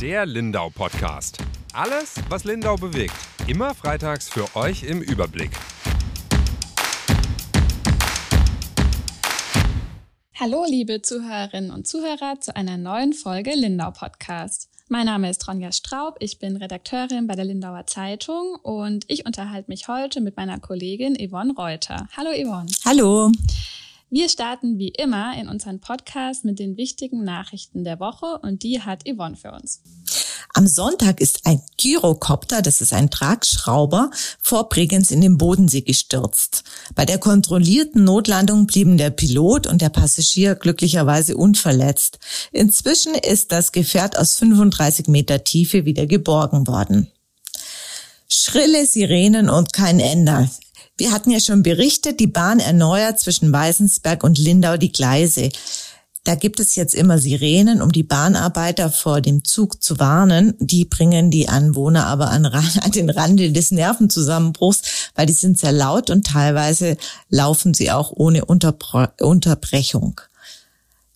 Der Lindau Podcast. Alles, was Lindau bewegt. Immer freitags für euch im Überblick. Hallo, liebe Zuhörerinnen und Zuhörer zu einer neuen Folge Lindau Podcast. Mein Name ist Ronja Straub, ich bin Redakteurin bei der Lindauer Zeitung und ich unterhalte mich heute mit meiner Kollegin Yvonne Reuter. Hallo Yvonne. Hallo. Wir starten wie immer in unseren Podcast mit den wichtigen Nachrichten der Woche und die hat Yvonne für uns. Am Sonntag ist ein Gyrocopter, das ist ein Tragschrauber, vor Bregenz in den Bodensee gestürzt. Bei der kontrollierten Notlandung blieben der Pilot und der Passagier glücklicherweise unverletzt. Inzwischen ist das Gefährt aus 35 Meter Tiefe wieder geborgen worden. Schrille Sirenen und kein Ende. Wir hatten ja schon berichtet, die Bahn erneuert zwischen Weißensberg und Lindau die Gleise. Da gibt es jetzt immer Sirenen, um die Bahnarbeiter vor dem Zug zu warnen. Die bringen die Anwohner aber an, an, den Rande des Nervenzusammenbruchs, weil die sind sehr laut und teilweise laufen sie auch ohne Unterbrechung.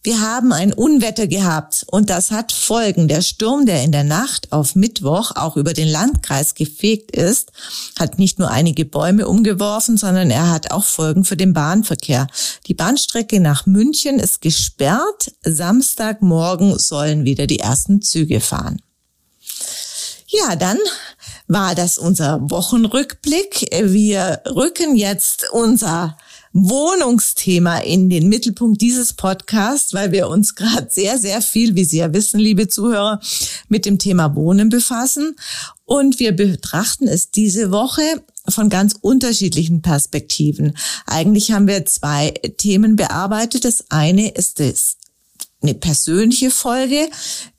Wir haben ein Unwetter gehabt und das hat Folgen. Der Sturm, der in der Nacht auf Mittwoch auch über den Landkreis gefegt ist, hat nicht nur einige Bäume umgeworfen, sondern er hat auch Folgen für den Bahnverkehr. Die Bahnstrecke nach München ist gesperrt. Samstagmorgen sollen wieder die ersten Züge fahren. Ja, dann war das unser Wochenrückblick. Wir rücken jetzt unser Wohnungsthema in den Mittelpunkt dieses Podcasts, weil wir uns gerade sehr, sehr viel, wie Sie ja wissen, liebe Zuhörer, mit dem Thema Wohnen befassen. Und wir betrachten es diese Woche von ganz unterschiedlichen Perspektiven. Eigentlich haben wir zwei Themen bearbeitet. Das eine ist das eine persönliche Folge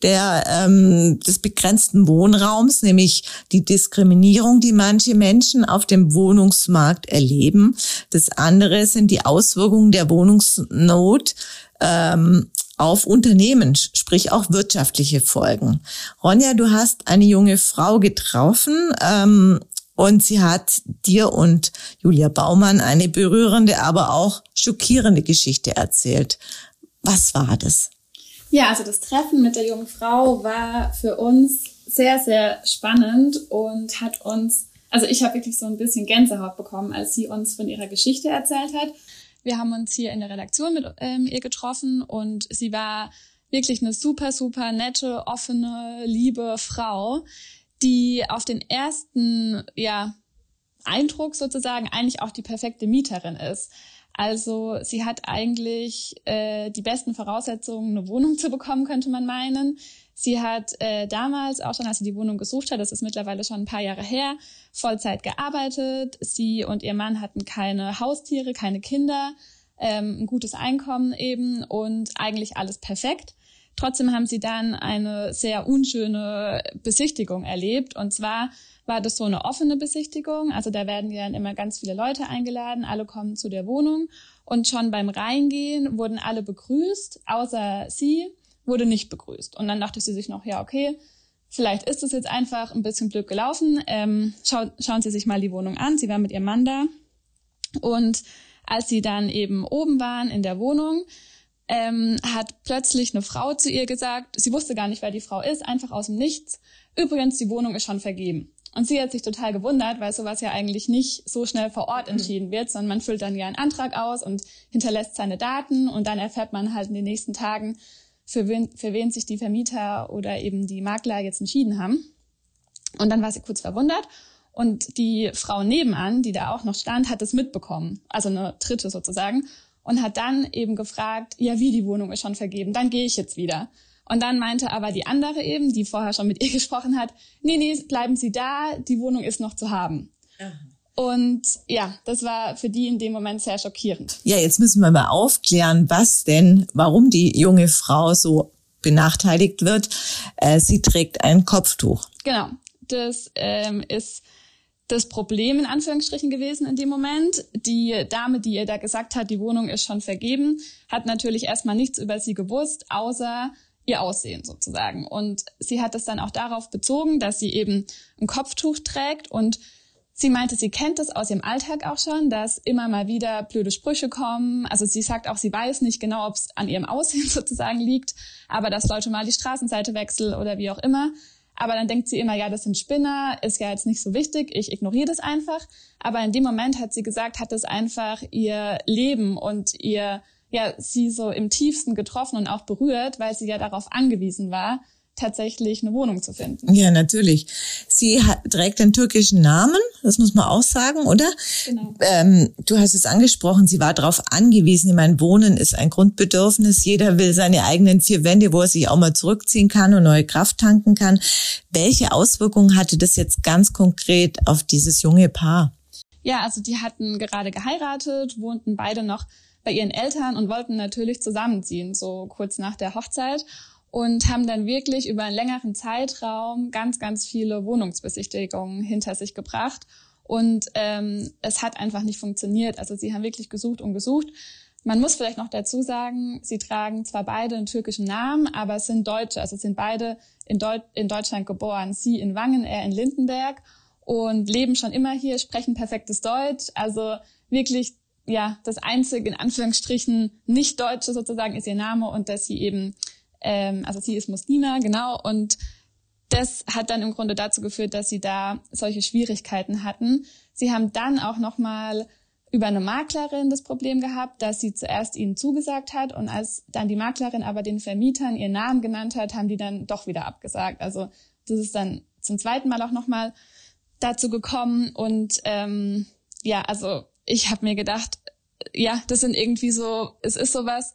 der, ähm, des begrenzten Wohnraums, nämlich die Diskriminierung, die manche Menschen auf dem Wohnungsmarkt erleben. Das andere sind die Auswirkungen der Wohnungsnot ähm, auf Unternehmen, sprich auch wirtschaftliche Folgen. Ronja, du hast eine junge Frau getroffen ähm, und sie hat dir und Julia Baumann eine berührende, aber auch schockierende Geschichte erzählt. Was war das? Ja, also das Treffen mit der jungen Frau war für uns sehr, sehr spannend und hat uns, also ich habe wirklich so ein bisschen Gänsehaut bekommen, als sie uns von ihrer Geschichte erzählt hat. Wir haben uns hier in der Redaktion mit ähm, ihr getroffen und sie war wirklich eine super, super nette, offene, liebe Frau, die auf den ersten, ja, Eindruck sozusagen eigentlich auch die perfekte Mieterin ist. Also sie hat eigentlich äh, die besten Voraussetzungen, eine Wohnung zu bekommen, könnte man meinen. Sie hat äh, damals auch schon, als sie die Wohnung gesucht hat, das ist mittlerweile schon ein paar Jahre her, Vollzeit gearbeitet. Sie und ihr Mann hatten keine Haustiere, keine Kinder, ähm, ein gutes Einkommen eben und eigentlich alles perfekt. Trotzdem haben sie dann eine sehr unschöne Besichtigung erlebt. Und zwar war das so eine offene Besichtigung. Also da werden ja dann immer ganz viele Leute eingeladen, alle kommen zu der Wohnung und schon beim Reingehen wurden alle begrüßt, außer sie wurde nicht begrüßt. Und dann dachte sie sich noch, ja, okay, vielleicht ist es jetzt einfach ein bisschen blöd gelaufen. Ähm, schau, schauen Sie sich mal die Wohnung an. Sie war mit ihrem Mann da. Und als sie dann eben oben waren in der Wohnung, ähm, hat plötzlich eine Frau zu ihr gesagt, sie wusste gar nicht, wer die Frau ist, einfach aus dem Nichts. Übrigens, die Wohnung ist schon vergeben. Und sie hat sich total gewundert, weil sowas ja eigentlich nicht so schnell vor Ort mhm. entschieden wird, sondern man füllt dann ja einen Antrag aus und hinterlässt seine Daten und dann erfährt man halt in den nächsten Tagen, für wen, für wen sich die Vermieter oder eben die Makler jetzt entschieden haben. Und dann war sie kurz verwundert und die Frau nebenan, die da auch noch stand, hat es mitbekommen, also eine dritte sozusagen, und hat dann eben gefragt, ja, wie die Wohnung ist schon vergeben, dann gehe ich jetzt wieder. Und dann meinte aber die andere eben, die vorher schon mit ihr gesprochen hat, nee, nee, bleiben Sie da, die Wohnung ist noch zu haben. Aha. Und ja, das war für die in dem Moment sehr schockierend. Ja, jetzt müssen wir mal aufklären, was denn, warum die junge Frau so benachteiligt wird. Äh, sie trägt ein Kopftuch. Genau, das ähm, ist das Problem in Anführungsstrichen gewesen in dem Moment. Die Dame, die ihr da gesagt hat, die Wohnung ist schon vergeben, hat natürlich erstmal nichts über sie gewusst, außer ihr Aussehen sozusagen. Und sie hat es dann auch darauf bezogen, dass sie eben ein Kopftuch trägt und Sie meinte, sie kennt es aus ihrem Alltag auch schon, dass immer mal wieder blöde Sprüche kommen. Also sie sagt auch, sie weiß nicht genau, ob es an ihrem Aussehen sozusagen liegt, aber dass Leute mal die Straßenseite wechseln oder wie auch immer. Aber dann denkt sie immer, ja, das sind Spinner, ist ja jetzt nicht so wichtig, ich ignoriere das einfach. Aber in dem Moment hat sie gesagt, hat es einfach ihr Leben und ihr, ja, sie so im tiefsten getroffen und auch berührt, weil sie ja darauf angewiesen war, tatsächlich eine Wohnung zu finden. Ja, natürlich. Sie hat, trägt einen türkischen Namen, das muss man auch sagen, oder? Genau. Ähm, du hast es angesprochen, sie war darauf angewiesen. Ich meine, Wohnen ist ein Grundbedürfnis. Jeder will seine eigenen vier Wände, wo er sich auch mal zurückziehen kann und neue Kraft tanken kann. Welche Auswirkungen hatte das jetzt ganz konkret auf dieses junge Paar? Ja, also die hatten gerade geheiratet, wohnten beide noch bei ihren Eltern und wollten natürlich zusammenziehen, so kurz nach der Hochzeit und haben dann wirklich über einen längeren Zeitraum ganz, ganz viele Wohnungsbesichtigungen hinter sich gebracht. Und ähm, es hat einfach nicht funktioniert. Also sie haben wirklich gesucht und gesucht. Man muss vielleicht noch dazu sagen, sie tragen zwar beide einen türkischen Namen, aber es sind Deutsche. Also sind beide in, Deut in Deutschland geboren. Sie in Wangen, er in Lindenberg und leben schon immer hier, sprechen perfektes Deutsch. Also wirklich, ja, das einzige in Anführungsstrichen nicht Deutsche sozusagen ist ihr Name und dass sie eben ähm, also sie ist Muslima, genau, und das hat dann im Grunde dazu geführt, dass sie da solche Schwierigkeiten hatten. Sie haben dann auch nochmal über eine Maklerin das Problem gehabt, dass sie zuerst ihnen zugesagt hat und als dann die Maklerin aber den Vermietern ihren Namen genannt hat, haben die dann doch wieder abgesagt. Also das ist dann zum zweiten Mal auch nochmal dazu gekommen und ähm, ja, also ich habe mir gedacht, ja, das sind irgendwie so, es ist sowas,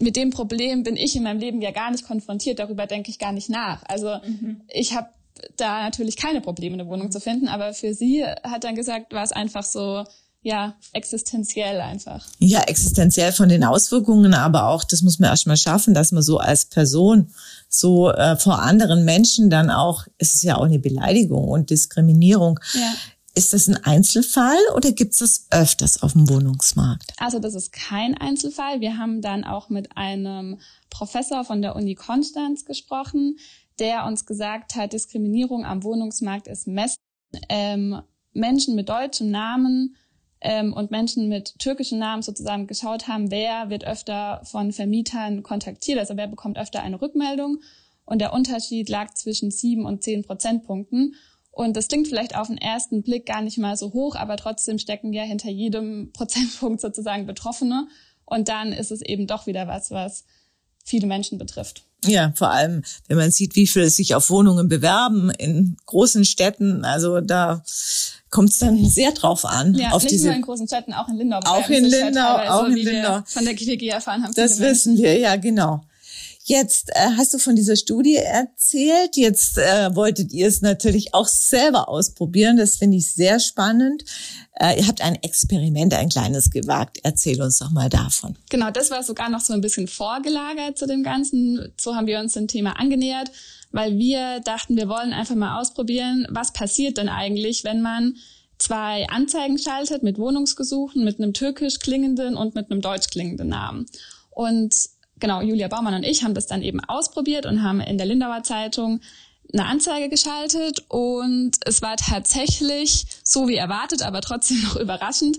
mit dem Problem bin ich in meinem Leben ja gar nicht konfrontiert, darüber denke ich gar nicht nach. Also mhm. ich habe da natürlich keine Probleme, eine Wohnung zu finden, aber für sie hat dann gesagt, war es einfach so, ja, existenziell einfach. Ja, existenziell von den Auswirkungen, aber auch, das muss man erstmal schaffen, dass man so als Person so äh, vor anderen Menschen dann auch, es ist ja auch eine Beleidigung und Diskriminierung, ja. Ist das ein Einzelfall oder gibt es das öfters auf dem Wohnungsmarkt? Also das ist kein Einzelfall. Wir haben dann auch mit einem Professor von der Uni Konstanz gesprochen, der uns gesagt hat, Diskriminierung am Wohnungsmarkt ist messen. Ähm, Menschen mit deutschen Namen ähm, und Menschen mit türkischen Namen sozusagen geschaut haben, wer wird öfter von Vermietern kontaktiert, also wer bekommt öfter eine Rückmeldung. Und der Unterschied lag zwischen sieben und zehn Prozentpunkten. Und das klingt vielleicht auf den ersten Blick gar nicht mal so hoch, aber trotzdem stecken ja hinter jedem Prozentpunkt sozusagen Betroffene. Und dann ist es eben doch wieder was, was viele Menschen betrifft. Ja, vor allem, wenn man sieht, wie viele sich auf Wohnungen bewerben in großen Städten. Also da kommt es dann sehr drauf an. Ja, auf nicht diese, nur in großen Städten, auch in Lindau. Auch in Lindau, auch in Lindau. Von der GTG erfahren haben. Das wissen wir, ja, genau. Jetzt äh, hast du von dieser Studie erzählt. Jetzt äh, wolltet ihr es natürlich auch selber ausprobieren. Das finde ich sehr spannend. Äh, ihr habt ein Experiment, ein kleines gewagt. Erzähl uns doch mal davon. Genau, das war sogar noch so ein bisschen vorgelagert zu dem Ganzen. So haben wir uns dem Thema angenähert, weil wir dachten, wir wollen einfach mal ausprobieren, was passiert denn eigentlich, wenn man zwei Anzeigen schaltet mit Wohnungsgesuchen, mit einem türkisch klingenden und mit einem deutsch klingenden Namen. Und genau, Julia Baumann und ich haben das dann eben ausprobiert und haben in der Lindauer Zeitung eine Anzeige geschaltet und es war tatsächlich so wie erwartet, aber trotzdem noch überraschend.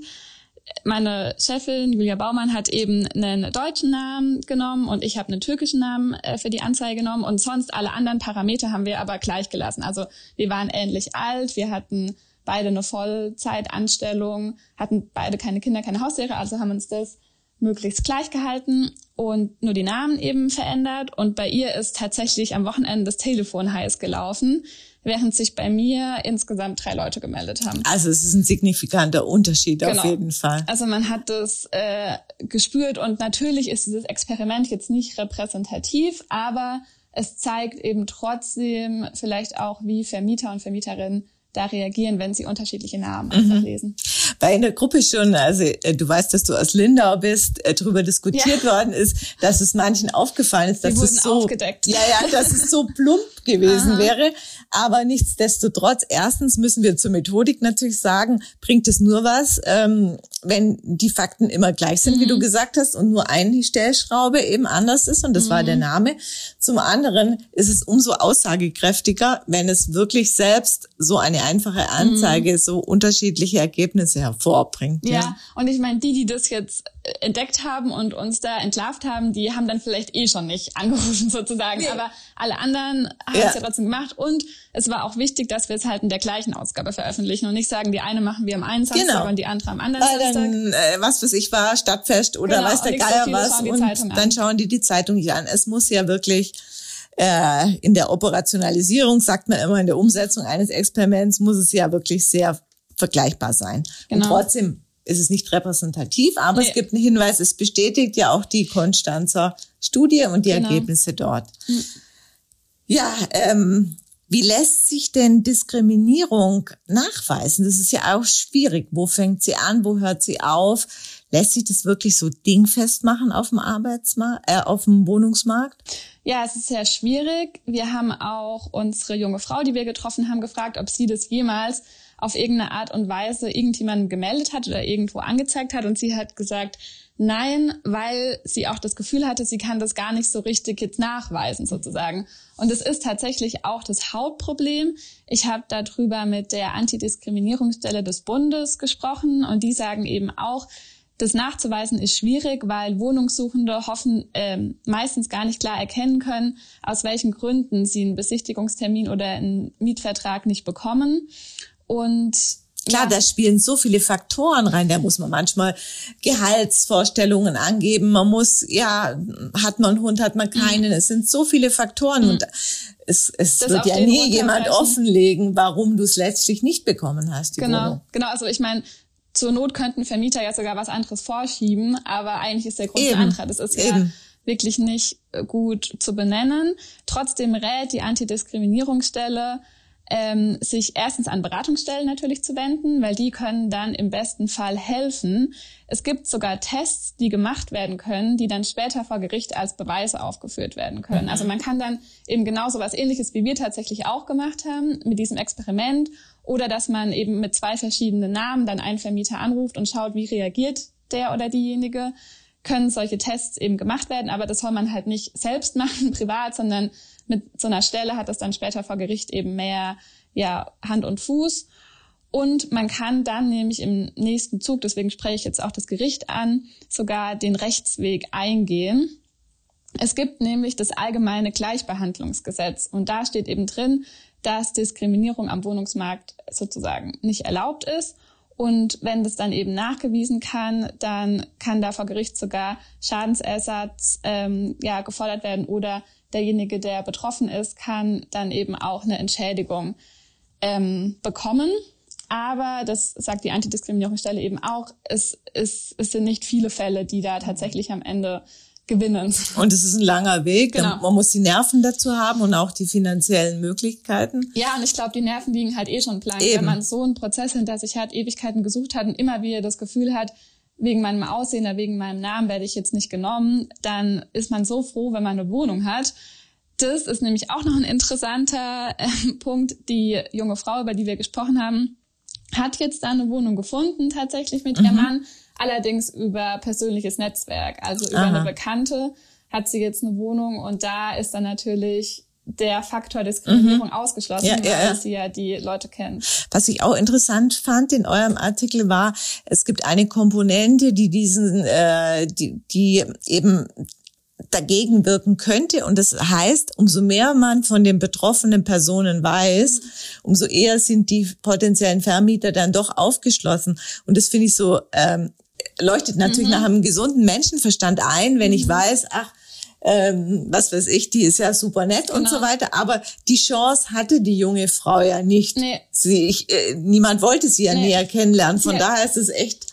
Meine Chefin Julia Baumann hat eben einen deutschen Namen genommen und ich habe einen türkischen Namen äh, für die Anzeige genommen und sonst alle anderen Parameter haben wir aber gleich gelassen. Also wir waren ähnlich alt, wir hatten beide eine Vollzeitanstellung, hatten beide keine Kinder, keine Haustiere, also haben uns das möglichst gleich gehalten und nur die Namen eben verändert. Und bei ihr ist tatsächlich am Wochenende das Telefon heiß gelaufen, während sich bei mir insgesamt drei Leute gemeldet haben. Also es ist ein signifikanter Unterschied genau. auf jeden Fall. Also man hat das äh, gespürt und natürlich ist dieses Experiment jetzt nicht repräsentativ, aber es zeigt eben trotzdem vielleicht auch, wie Vermieter und Vermieterinnen da reagieren, wenn sie unterschiedliche Namen einfach mhm. lesen. Weil in der Gruppe schon, also äh, du weißt, dass du aus Lindau bist, äh, darüber diskutiert ja. worden ist, dass es manchen aufgefallen ist, dass es so, aufgedeckt. ja, ja, dass es so plump gewesen Aha. wäre. Aber nichtsdestotrotz, erstens müssen wir zur Methodik natürlich sagen, bringt es nur was, ähm, wenn die Fakten immer gleich sind, mhm. wie du mhm. gesagt hast, und nur eine Stellschraube eben anders ist, und das mhm. war der mhm. Name. Zum anderen ist es umso aussagekräftiger, wenn es wirklich selbst so eine einfache Anzeige mhm. so unterschiedliche Ergebnisse hervorbringt. Ja, ja. und ich meine, die, die das jetzt äh, entdeckt haben und uns da entlarvt haben, die haben dann vielleicht eh schon nicht angerufen sozusagen. Nee. Aber alle anderen haben ja. es ja trotzdem gemacht. Und es war auch wichtig, dass wir es halt in der gleichen Ausgabe veröffentlichen und nicht sagen, die eine machen wir am einen Samstag genau. und die andere am anderen Weil Samstag. Dann, äh, was weiß ich war, Stadtfest oder genau, weiß der Geier so was. Und dann schauen die die Zeitung nicht an. Es muss ja wirklich äh, in der Operationalisierung, sagt man immer, in der Umsetzung eines Experiments muss es ja wirklich sehr vergleichbar sein. Genau. Und trotzdem ist es nicht repräsentativ, aber nee. es gibt einen Hinweis, es bestätigt ja auch die Konstanzer Studie und die genau. Ergebnisse dort. Mhm. Ja, ähm, wie lässt sich denn Diskriminierung nachweisen? Das ist ja auch schwierig. Wo fängt sie an? Wo hört sie auf? Lässt sich das wirklich so dingfest machen auf dem Arbeitsmarkt, äh, auf dem Wohnungsmarkt? Ja, es ist sehr schwierig. Wir haben auch unsere junge Frau, die wir getroffen haben, gefragt, ob sie das jemals auf irgendeine Art und Weise irgendjemandem gemeldet hat oder irgendwo angezeigt hat. Und sie hat gesagt, nein, weil sie auch das Gefühl hatte, sie kann das gar nicht so richtig jetzt nachweisen sozusagen. Und es ist tatsächlich auch das Hauptproblem. Ich habe darüber mit der Antidiskriminierungsstelle des Bundes gesprochen und die sagen eben auch, das nachzuweisen ist schwierig, weil Wohnungssuchende hoffen ähm, meistens gar nicht klar erkennen können, aus welchen Gründen sie einen Besichtigungstermin oder einen Mietvertrag nicht bekommen. Und Klar, da spielen so viele Faktoren rein. Da muss man manchmal Gehaltsvorstellungen angeben. Man muss, ja, hat man einen Hund, hat man keinen. Mhm. Es sind so viele Faktoren mhm. und es, es wird ja nie jemand offenlegen, warum du es letztlich nicht bekommen hast. genau, Wohnung. genau. Also ich meine, zur Not könnten Vermieter ja sogar was anderes vorschieben, aber eigentlich ist der Grund Eben. anderer. Das ist Eben. ja wirklich nicht äh, gut zu benennen. Trotzdem rät die Antidiskriminierungsstelle, ähm, sich erstens an Beratungsstellen natürlich zu wenden, weil die können dann im besten Fall helfen. Es gibt sogar Tests, die gemacht werden können, die dann später vor Gericht als Beweise aufgeführt werden können. Mhm. Also man kann dann eben genau so was ähnliches, wie wir tatsächlich auch gemacht haben, mit diesem Experiment oder dass man eben mit zwei verschiedenen Namen dann einen Vermieter anruft und schaut, wie reagiert der oder diejenige. Können solche Tests eben gemacht werden, aber das soll man halt nicht selbst machen, privat, sondern mit so einer Stelle hat das dann später vor Gericht eben mehr ja, Hand und Fuß. Und man kann dann nämlich im nächsten Zug, deswegen spreche ich jetzt auch das Gericht an, sogar den Rechtsweg eingehen. Es gibt nämlich das allgemeine Gleichbehandlungsgesetz und da steht eben drin, dass Diskriminierung am Wohnungsmarkt sozusagen nicht erlaubt ist. Und wenn das dann eben nachgewiesen kann, dann kann da vor Gericht sogar Schadensersatz ähm, ja, gefordert werden oder derjenige, der betroffen ist, kann dann eben auch eine Entschädigung ähm, bekommen. Aber das sagt die Antidiskriminierungsstelle eben auch, es, es, es sind nicht viele Fälle, die da tatsächlich am Ende gewinnen. Und es ist ein langer Weg. Genau. Man muss die Nerven dazu haben und auch die finanziellen Möglichkeiten. Ja, und ich glaube, die Nerven liegen halt eh schon blank. Eben. Wenn man so einen Prozess hinter sich hat, Ewigkeiten gesucht hat und immer wieder das Gefühl hat, wegen meinem Aussehen oder wegen meinem Namen werde ich jetzt nicht genommen, dann ist man so froh, wenn man eine Wohnung hat. Das ist nämlich auch noch ein interessanter äh, Punkt. Die junge Frau, über die wir gesprochen haben, hat jetzt da eine Wohnung gefunden, tatsächlich mit mhm. ihrem Mann allerdings über persönliches Netzwerk, also über Aha. eine Bekannte hat sie jetzt eine Wohnung und da ist dann natürlich der Faktor Diskriminierung mhm. ausgeschlossen, ja, ja, ja. weil sie ja die Leute kennen. Was ich auch interessant fand in eurem Artikel war, es gibt eine Komponente, die diesen, äh, die, die eben dagegen wirken könnte. Und das heißt, umso mehr man von den betroffenen Personen weiß, umso eher sind die potenziellen Vermieter dann doch aufgeschlossen. Und das finde ich so ähm, leuchtet natürlich mhm. nach einem gesunden Menschenverstand ein, wenn mhm. ich weiß, ach, ähm, was weiß ich, die ist ja super nett genau. und so weiter. Aber die Chance hatte die junge Frau ja nicht. Nee. Sie, ich, äh, niemand wollte sie ja nee. näher kennenlernen. Von sie daher ist es echt.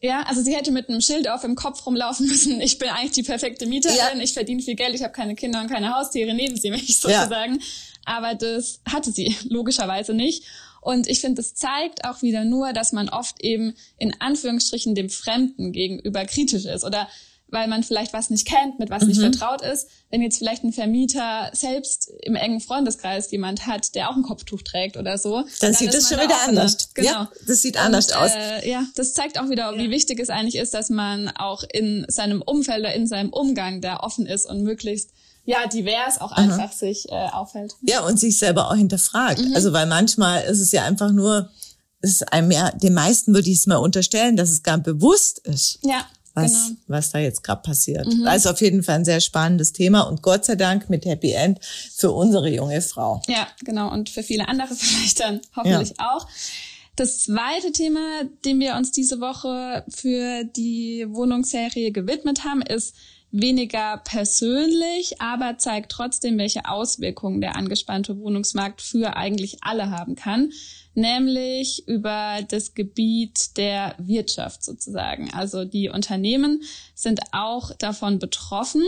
Ja, also sie hätte mit einem Schild auf dem Kopf rumlaufen müssen. Ich bin eigentlich die perfekte Mieterin. Ja. Ich verdiene viel Geld. Ich habe keine Kinder und keine Haustiere. Nehmen Sie mich sozusagen. Ja. Aber das hatte sie logischerweise nicht. Und ich finde, es zeigt auch wieder nur, dass man oft eben in Anführungsstrichen dem Fremden gegenüber kritisch ist oder weil man vielleicht was nicht kennt, mit was mhm. nicht vertraut ist. Wenn jetzt vielleicht ein Vermieter selbst im engen Freundeskreis jemand hat, der auch ein Kopftuch trägt oder so, dann, dann sieht das schon wieder anders. Genau. Ja, das sieht anders Und, aus. Äh, ja, das zeigt auch wieder, ja. wie wichtig es eigentlich ist, dass man auch in seinem Umfeld oder in seinem Umgang da offen ist und möglichst ja, divers auch einfach Aha. sich äh, auffällt. Ja, und sich selber auch hinterfragt. Mhm. Also weil manchmal ist es ja einfach nur, ist einem ja, den meisten würde ich es mal unterstellen, dass es gar bewusst ist. Ja. Was, genau. was da jetzt gerade passiert. Mhm. Also auf jeden Fall ein sehr spannendes Thema und Gott sei Dank mit Happy End für unsere junge Frau. Ja, genau. Und für viele andere vielleicht dann hoffentlich ja. auch. Das zweite Thema, dem wir uns diese Woche für die Wohnungsserie gewidmet haben, ist weniger persönlich, aber zeigt trotzdem, welche Auswirkungen der angespannte Wohnungsmarkt für eigentlich alle haben kann, nämlich über das Gebiet der Wirtschaft sozusagen. Also die Unternehmen sind auch davon betroffen.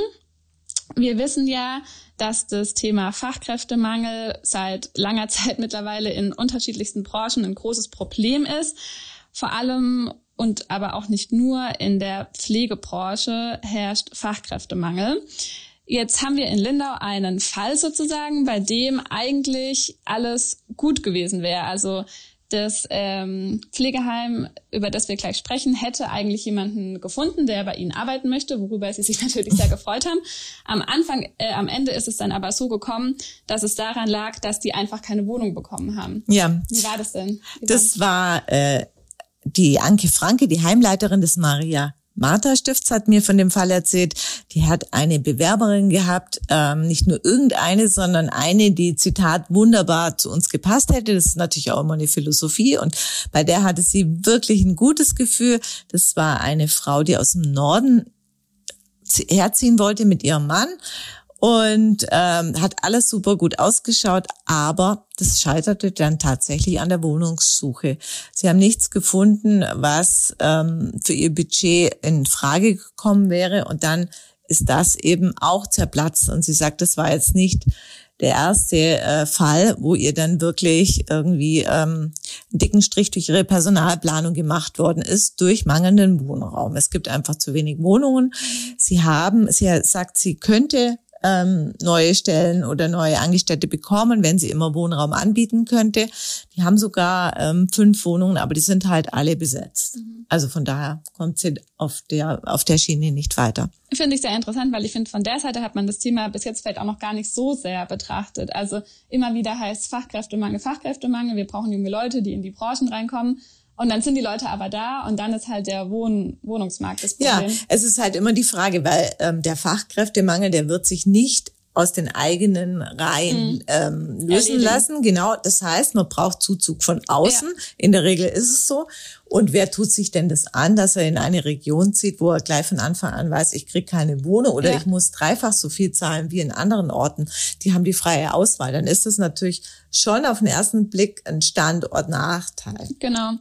Wir wissen ja, dass das Thema Fachkräftemangel seit langer Zeit mittlerweile in unterschiedlichsten Branchen ein großes Problem ist. Vor allem und aber auch nicht nur in der Pflegebranche herrscht Fachkräftemangel. Jetzt haben wir in Lindau einen Fall sozusagen, bei dem eigentlich alles gut gewesen wäre. Also das ähm, Pflegeheim, über das wir gleich sprechen, hätte eigentlich jemanden gefunden, der bei ihnen arbeiten möchte, worüber sie sich natürlich sehr gefreut haben. Am Anfang, äh, am Ende ist es dann aber so gekommen, dass es daran lag, dass die einfach keine Wohnung bekommen haben. Ja. Wie war das denn? Wie das war äh, die Anke Franke, die Heimleiterin des Maria Martha Stifts hat mir von dem Fall erzählt. Die hat eine Bewerberin gehabt, ähm, nicht nur irgendeine, sondern eine, die Zitat wunderbar zu uns gepasst hätte. Das ist natürlich auch immer eine Philosophie und bei der hatte sie wirklich ein gutes Gefühl. Das war eine Frau, die aus dem Norden herziehen wollte mit ihrem Mann und ähm, hat alles super gut ausgeschaut, aber das scheiterte dann tatsächlich an der Wohnungssuche. Sie haben nichts gefunden, was ähm, für ihr Budget in Frage gekommen wäre und dann ist das eben auch zerplatzt und sie sagt, das war jetzt nicht der erste äh, Fall, wo ihr dann wirklich irgendwie ähm, einen dicken Strich durch ihre Personalplanung gemacht worden ist durch mangelnden Wohnraum. Es gibt einfach zu wenig Wohnungen. Sie haben, sie sagt, sie könnte ähm, neue Stellen oder neue Angestellte bekommen, wenn sie immer Wohnraum anbieten könnte. Die haben sogar ähm, fünf Wohnungen, aber die sind halt alle besetzt. Mhm. Also von daher kommt sie auf der, auf der Schiene nicht weiter. Finde ich sehr interessant, weil ich finde, von der Seite hat man das Thema bis jetzt vielleicht auch noch gar nicht so sehr betrachtet. Also immer wieder heißt Fachkräftemangel, Fachkräftemangel. Wir brauchen junge Leute, die in die Branchen reinkommen. Und dann sind die Leute aber da und dann ist halt der Wohn Wohnungsmarkt das Problem. Ja, es ist halt immer die Frage, weil ähm, der Fachkräftemangel, der wird sich nicht aus den eigenen Reihen mhm. ähm, lösen Erledigen. lassen. Genau, das heißt, man braucht Zuzug von außen. Ja. In der Regel ist es so. Und wer tut sich denn das an, dass er in eine Region zieht, wo er gleich von Anfang an weiß, ich kriege keine Wohnung oder ja. ich muss dreifach so viel zahlen wie in anderen Orten. Die haben die freie Auswahl. Dann ist das natürlich schon auf den ersten Blick ein Standortnachteil. Genau.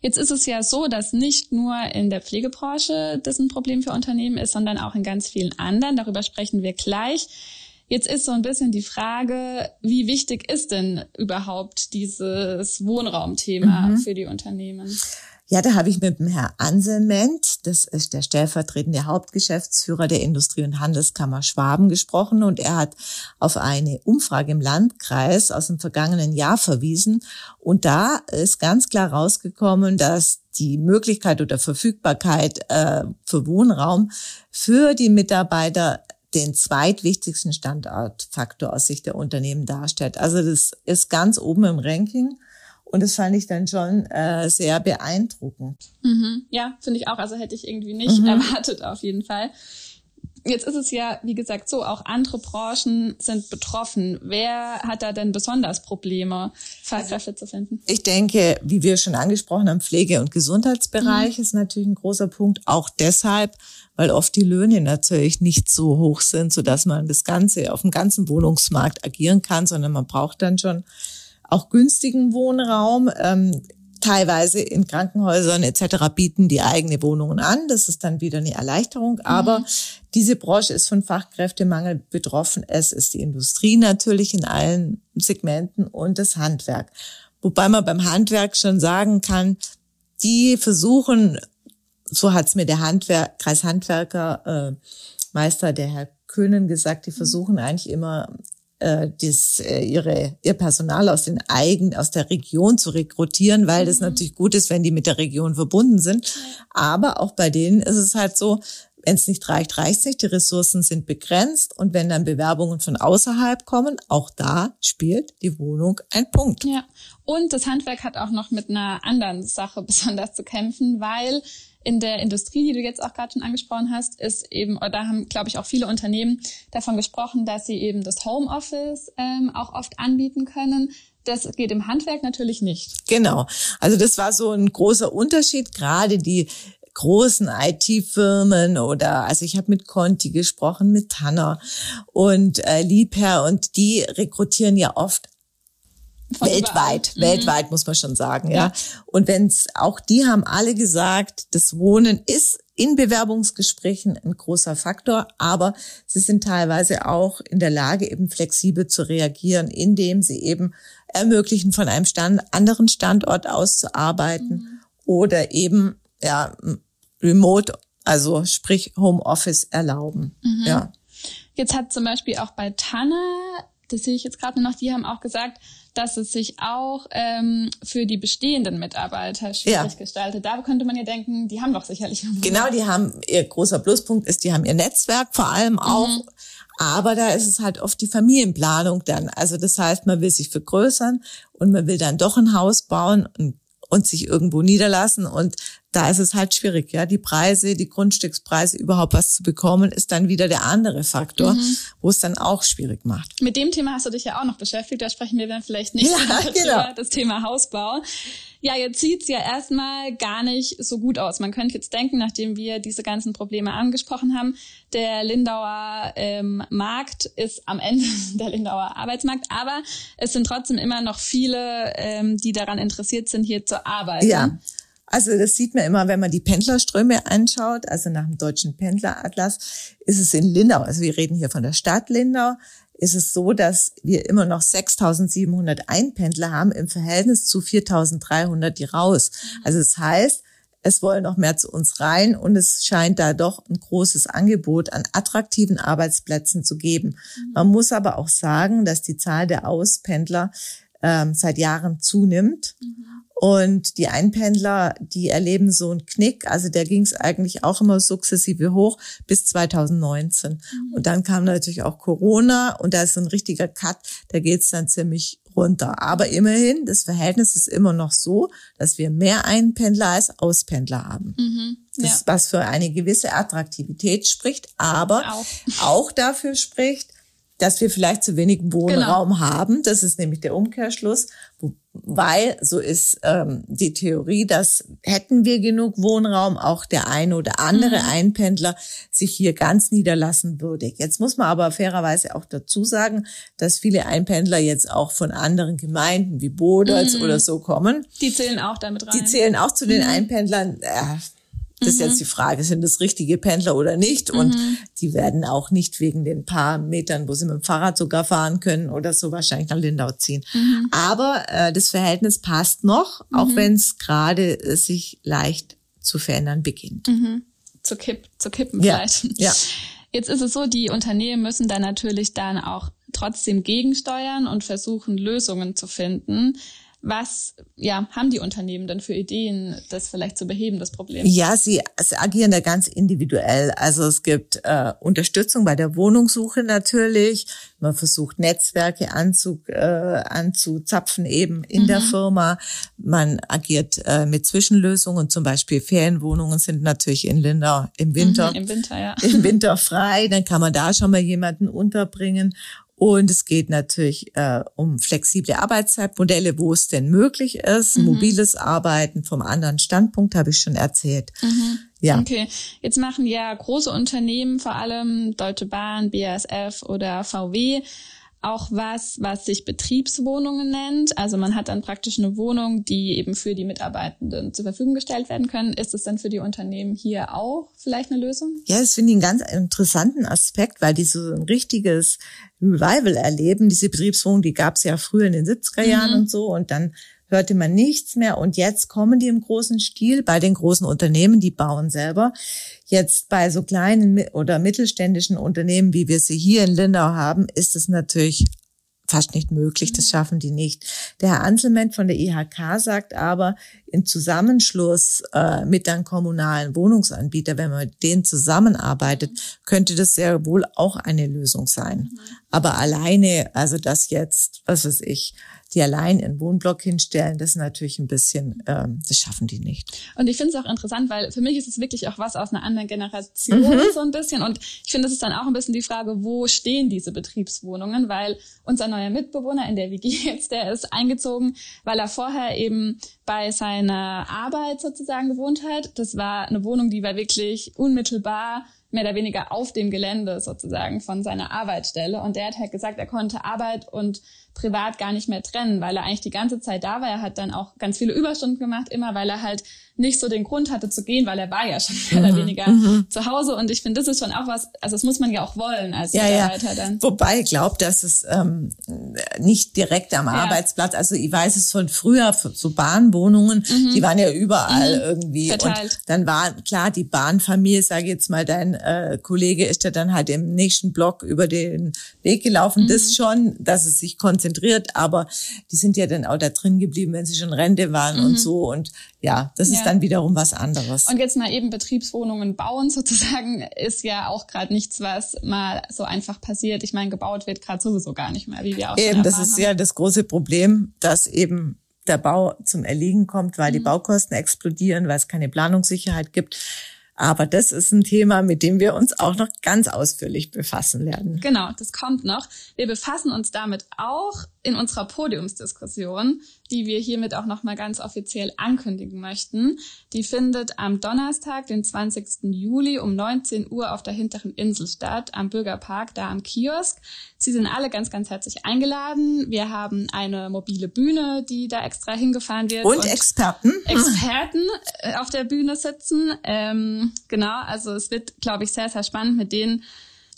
Jetzt ist es ja so, dass nicht nur in der Pflegebranche das ein Problem für Unternehmen ist, sondern auch in ganz vielen anderen. Darüber sprechen wir gleich. Jetzt ist so ein bisschen die Frage, wie wichtig ist denn überhaupt dieses Wohnraumthema mhm. für die Unternehmen? Ja, da habe ich mit dem Herrn Anselment, das ist der stellvertretende Hauptgeschäftsführer der Industrie- und Handelskammer Schwaben gesprochen und er hat auf eine Umfrage im Landkreis aus dem vergangenen Jahr verwiesen und da ist ganz klar rausgekommen, dass die Möglichkeit oder Verfügbarkeit äh, für Wohnraum für die Mitarbeiter den zweitwichtigsten Standortfaktor aus Sicht der Unternehmen darstellt. Also das ist ganz oben im Ranking. Und das fand ich dann schon äh, sehr beeindruckend. Mhm. Ja, finde ich auch. Also hätte ich irgendwie nicht mhm. erwartet auf jeden Fall. Jetzt ist es ja, wie gesagt, so, auch andere Branchen sind betroffen. Wer hat da denn besonders Probleme, Fachkräfte zu finden? Ich denke, wie wir schon angesprochen haben, Pflege- und Gesundheitsbereich mhm. ist natürlich ein großer Punkt. Auch deshalb, weil oft die Löhne natürlich nicht so hoch sind, so dass man das Ganze auf dem ganzen Wohnungsmarkt agieren kann, sondern man braucht dann schon auch günstigen Wohnraum. Ähm, teilweise in Krankenhäusern etc. bieten die eigene Wohnungen an. Das ist dann wieder eine Erleichterung. Aber mhm. diese Branche ist von Fachkräftemangel betroffen. Es ist die Industrie natürlich in allen Segmenten und das Handwerk. Wobei man beim Handwerk schon sagen kann, die versuchen so hat's mir der Handwerk, Kreishandwerker äh, Meister, der Herr Köhnen gesagt, die mhm. versuchen eigentlich immer äh, das, äh, ihre, ihr Personal aus den eigen, aus der Region zu rekrutieren, weil mhm. das natürlich gut ist, wenn die mit der Region verbunden sind. Aber auch bei denen ist es halt so, wenn es nicht reicht, reicht es nicht. Die Ressourcen sind begrenzt. Und wenn dann Bewerbungen von außerhalb kommen, auch da spielt die Wohnung ein Punkt. Ja. Und das Handwerk hat auch noch mit einer anderen Sache besonders zu kämpfen, weil in der Industrie, die du jetzt auch gerade schon angesprochen hast, ist eben, oder da haben, glaube ich, auch viele Unternehmen davon gesprochen, dass sie eben das Homeoffice ähm, auch oft anbieten können. Das geht im Handwerk natürlich nicht. Genau. Also das war so ein großer Unterschied. Gerade die großen IT-Firmen oder also ich habe mit Conti gesprochen, mit Tanner und äh, Liebherr und die rekrutieren ja oft weltweit, überall. Mhm. weltweit muss man schon sagen, ja. ja. Und wenn's auch die haben alle gesagt, das Wohnen ist in Bewerbungsgesprächen ein großer Faktor, aber sie sind teilweise auch in der Lage, eben flexibel zu reagieren, indem sie eben ermöglichen, von einem Stand, anderen Standort aus zu arbeiten mhm. oder eben ja remote, also sprich Homeoffice erlauben. Mhm. Ja. Jetzt hat zum Beispiel auch bei Tanne, das sehe ich jetzt gerade noch, die haben auch gesagt, dass es sich auch ähm, für die bestehenden Mitarbeiter schwierig ja. gestaltet. Da könnte man ja denken, die haben doch sicherlich. Genau, die haben ihr großer Pluspunkt ist, die haben ihr Netzwerk vor allem auch. Mhm. Aber da ist es halt oft die Familienplanung dann. Also das heißt, man will sich vergrößern und man will dann doch ein Haus bauen und, und sich irgendwo niederlassen. Und da ist es halt schwierig, ja. Die Preise, die Grundstückspreise, überhaupt was zu bekommen, ist dann wieder der andere Faktor, mhm. wo es dann auch schwierig macht. Mit dem Thema hast du dich ja auch noch beschäftigt, da sprechen wir dann vielleicht nicht ja, genau. das Thema Hausbau. Ja, jetzt sieht's ja erstmal gar nicht so gut aus. Man könnte jetzt denken, nachdem wir diese ganzen Probleme angesprochen haben, der Lindauer ähm, Markt ist am Ende der Lindauer Arbeitsmarkt, aber es sind trotzdem immer noch viele, ähm, die daran interessiert sind, hier zu arbeiten. Ja. Also das sieht man immer, wenn man die Pendlerströme anschaut. Also nach dem deutschen Pendleratlas ist es in Lindau, also wir reden hier von der Stadt Lindau, ist es so, dass wir immer noch 6.700 Einpendler haben im Verhältnis zu 4.300, die raus. Also das heißt, es wollen noch mehr zu uns rein und es scheint da doch ein großes Angebot an attraktiven Arbeitsplätzen zu geben. Man muss aber auch sagen, dass die Zahl der Auspendler ähm, seit Jahren zunimmt. Mhm. Und die Einpendler, die erleben so einen Knick. Also der ging es eigentlich auch immer sukzessive hoch bis 2019. Mhm. Und dann kam natürlich auch Corona und da ist so ein richtiger Cut. Da geht's dann ziemlich runter. Aber immerhin, das Verhältnis ist immer noch so, dass wir mehr Einpendler als Auspendler haben. Mhm. Ja. Das, was für eine gewisse Attraktivität spricht, aber auch, auch dafür spricht, dass wir vielleicht zu wenig Wohnraum genau. haben. Das ist nämlich der Umkehrschluss, weil so ist ähm, die Theorie, dass hätten wir genug Wohnraum, auch der eine oder andere mhm. Einpendler sich hier ganz niederlassen würde. Jetzt muss man aber fairerweise auch dazu sagen, dass viele Einpendler jetzt auch von anderen Gemeinden wie Boders mhm. oder so kommen. Die zählen auch damit rein. Die zählen auch zu den mhm. Einpendlern. Äh, das ist jetzt mhm. die Frage, sind das richtige Pendler oder nicht? Und mhm. die werden auch nicht wegen den paar Metern, wo sie mit dem Fahrrad sogar fahren können oder so wahrscheinlich nach Lindau ziehen. Mhm. Aber äh, das Verhältnis passt noch, auch wenn es gerade äh, sich leicht zu verändern beginnt. Mhm. Zu, kipp, zu kippen ja. vielleicht. Ja. Jetzt ist es so, die Unternehmen müssen da natürlich dann auch trotzdem gegensteuern und versuchen, Lösungen zu finden. Was ja, haben die Unternehmen denn für Ideen, das vielleicht zu beheben, das Problem? Ja, sie, sie agieren da ganz individuell. Also es gibt äh, Unterstützung bei der Wohnungssuche natürlich. Man versucht Netzwerke anzu, äh, anzuzapfen eben in mhm. der Firma. Man agiert äh, mit Zwischenlösungen. Zum Beispiel Ferienwohnungen sind natürlich in Lindau im Winter. Mhm, Im Winter, ja. Im Winter frei. Dann kann man da schon mal jemanden unterbringen. Und es geht natürlich äh, um flexible Arbeitszeitmodelle, wo es denn möglich ist. Mhm. Mobiles Arbeiten vom anderen Standpunkt habe ich schon erzählt. Mhm. Ja. Okay. Jetzt machen ja große Unternehmen, vor allem Deutsche Bahn, BASF oder VW, auch was, was sich Betriebswohnungen nennt. Also man hat dann praktisch eine Wohnung, die eben für die Mitarbeitenden zur Verfügung gestellt werden können. Ist es dann für die Unternehmen hier auch vielleicht eine Lösung? Ja, das finde ich einen ganz interessanten Aspekt, weil die so ein richtiges Revival erleben. Diese Betriebswohnung, die gab es ja früher in den 70er Jahren mhm. und so. Und dann hörte man nichts mehr. Und jetzt kommen die im großen Stil bei den großen Unternehmen, die bauen selber. Jetzt bei so kleinen oder mittelständischen Unternehmen, wie wir sie hier in Lindau haben, ist es natürlich fast nicht möglich, das schaffen die nicht. Der Herr Anselment von der IHK sagt aber, in Zusammenschluss äh, mit einem kommunalen Wohnungsanbieter, wenn man mit denen zusammenarbeitet, könnte das sehr wohl auch eine Lösung sein. Aber alleine, also das jetzt, was weiß ich, die allein in Wohnblock hinstellen, das ist natürlich ein bisschen, ähm, das schaffen die nicht. Und ich finde es auch interessant, weil für mich ist es wirklich auch was aus einer anderen Generation mhm. so ein bisschen. Und ich finde, es ist dann auch ein bisschen die Frage, wo stehen diese Betriebswohnungen? Weil unser neuer Mitbewohner in der WG jetzt, der ist eingezogen, weil er vorher eben bei seiner Arbeit sozusagen gewohnt hat. Das war eine Wohnung, die war wirklich unmittelbar mehr oder weniger auf dem Gelände sozusagen von seiner Arbeitsstelle. Und der hat halt gesagt, er konnte Arbeit und privat gar nicht mehr trennen, weil er eigentlich die ganze Zeit da war. Er hat dann auch ganz viele Überstunden gemacht, immer weil er halt nicht so den Grund hatte zu gehen, weil er war ja schon mehr oder mhm. weniger mhm. zu Hause. Und ich finde, das ist schon auch was, also das muss man ja auch wollen als ja, Mitarbeiter ja. dann. Wobei ich glaube, dass es ähm, nicht direkt am ja. Arbeitsplatz, also ich weiß es von früher, so Bahnwohnungen, mhm. die waren ja überall mhm. irgendwie. Verteilt. Und dann war klar, die Bahnfamilie, sage jetzt mal, dein äh, Kollege ist ja dann halt im nächsten Block über den Weg gelaufen. Das mhm. schon, dass es sich konzentriert, aber die sind ja dann auch da drin geblieben, wenn sie schon Rente waren und mhm. so. Und ja, das ja. ist dann wiederum was anderes. Und jetzt mal eben Betriebswohnungen bauen sozusagen ist ja auch gerade nichts, was mal so einfach passiert. Ich meine, gebaut wird gerade sowieso gar nicht mehr, wie wir auch Eben, das ist haben. ja das große Problem, dass eben der Bau zum Erliegen kommt, weil mhm. die Baukosten explodieren, weil es keine Planungssicherheit gibt. Aber das ist ein Thema, mit dem wir uns auch noch ganz ausführlich befassen werden. Genau, das kommt noch. Wir befassen uns damit auch in unserer Podiumsdiskussion, die wir hiermit auch nochmal ganz offiziell ankündigen möchten. Die findet am Donnerstag, den 20. Juli um 19 Uhr auf der hinteren Insel statt, am Bürgerpark, da am Kiosk. Sie sind alle ganz, ganz herzlich eingeladen. Wir haben eine mobile Bühne, die da extra hingefahren wird. Und, und Experten. Experten äh, auf der Bühne sitzen. Ähm, genau, also es wird, glaube ich, sehr, sehr spannend mit denen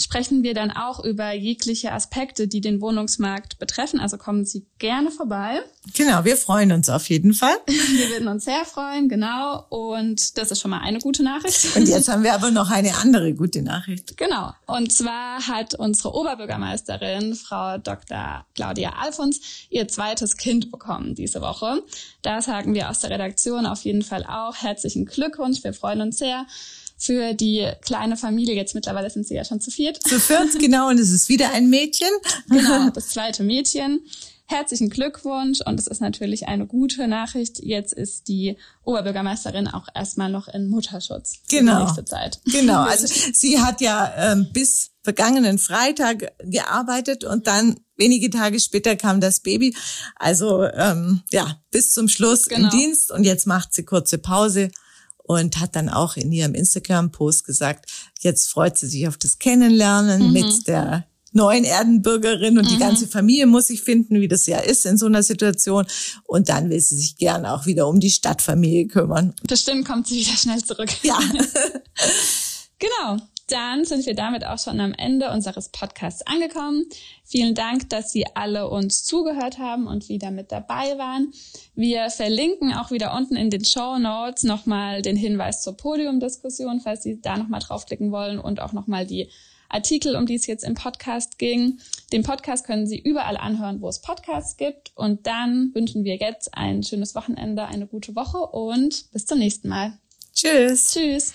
sprechen wir dann auch über jegliche Aspekte, die den Wohnungsmarkt betreffen. Also kommen Sie gerne vorbei. Genau, wir freuen uns auf jeden Fall. Wir würden uns sehr freuen, genau. Und das ist schon mal eine gute Nachricht. Und jetzt haben wir aber noch eine andere gute Nachricht. Genau. Und zwar hat unsere Oberbürgermeisterin, Frau Dr. Claudia Alfons, ihr zweites Kind bekommen diese Woche. Da sagen wir aus der Redaktion auf jeden Fall auch herzlichen Glückwunsch. Wir freuen uns sehr für die kleine Familie. Jetzt mittlerweile sind sie ja schon zu viert. Zu viert, genau. Und es ist wieder ein Mädchen. Genau, das zweite Mädchen. Herzlichen Glückwunsch und es ist natürlich eine gute Nachricht. Jetzt ist die Oberbürgermeisterin auch erstmal noch in Mutterschutz genau. die nächste Zeit. Genau, also sie hat ja ähm, bis vergangenen Freitag gearbeitet und dann wenige Tage später kam das Baby. Also ähm, ja, bis zum Schluss genau. im Dienst und jetzt macht sie kurze Pause und hat dann auch in ihrem Instagram-Post gesagt, jetzt freut sie sich auf das Kennenlernen mhm. mit der neuen Erdenbürgerin und mhm. die ganze Familie muss sich finden, wie das ja ist in so einer Situation. Und dann will sie sich gern auch wieder um die Stadtfamilie kümmern. Bestimmt kommt sie wieder schnell zurück. Ja. genau dann sind wir damit auch schon am Ende unseres Podcasts angekommen. Vielen Dank, dass Sie alle uns zugehört haben und wieder mit dabei waren. Wir verlinken auch wieder unten in den Show Notes nochmal den Hinweis zur Podiumdiskussion, falls Sie da nochmal draufklicken wollen und auch nochmal die Artikel, um die es jetzt im Podcast ging. Den Podcast können Sie überall anhören, wo es Podcasts gibt. Und dann wünschen wir jetzt ein schönes Wochenende, eine gute Woche und bis zum nächsten Mal. Tschüss. Tschüss.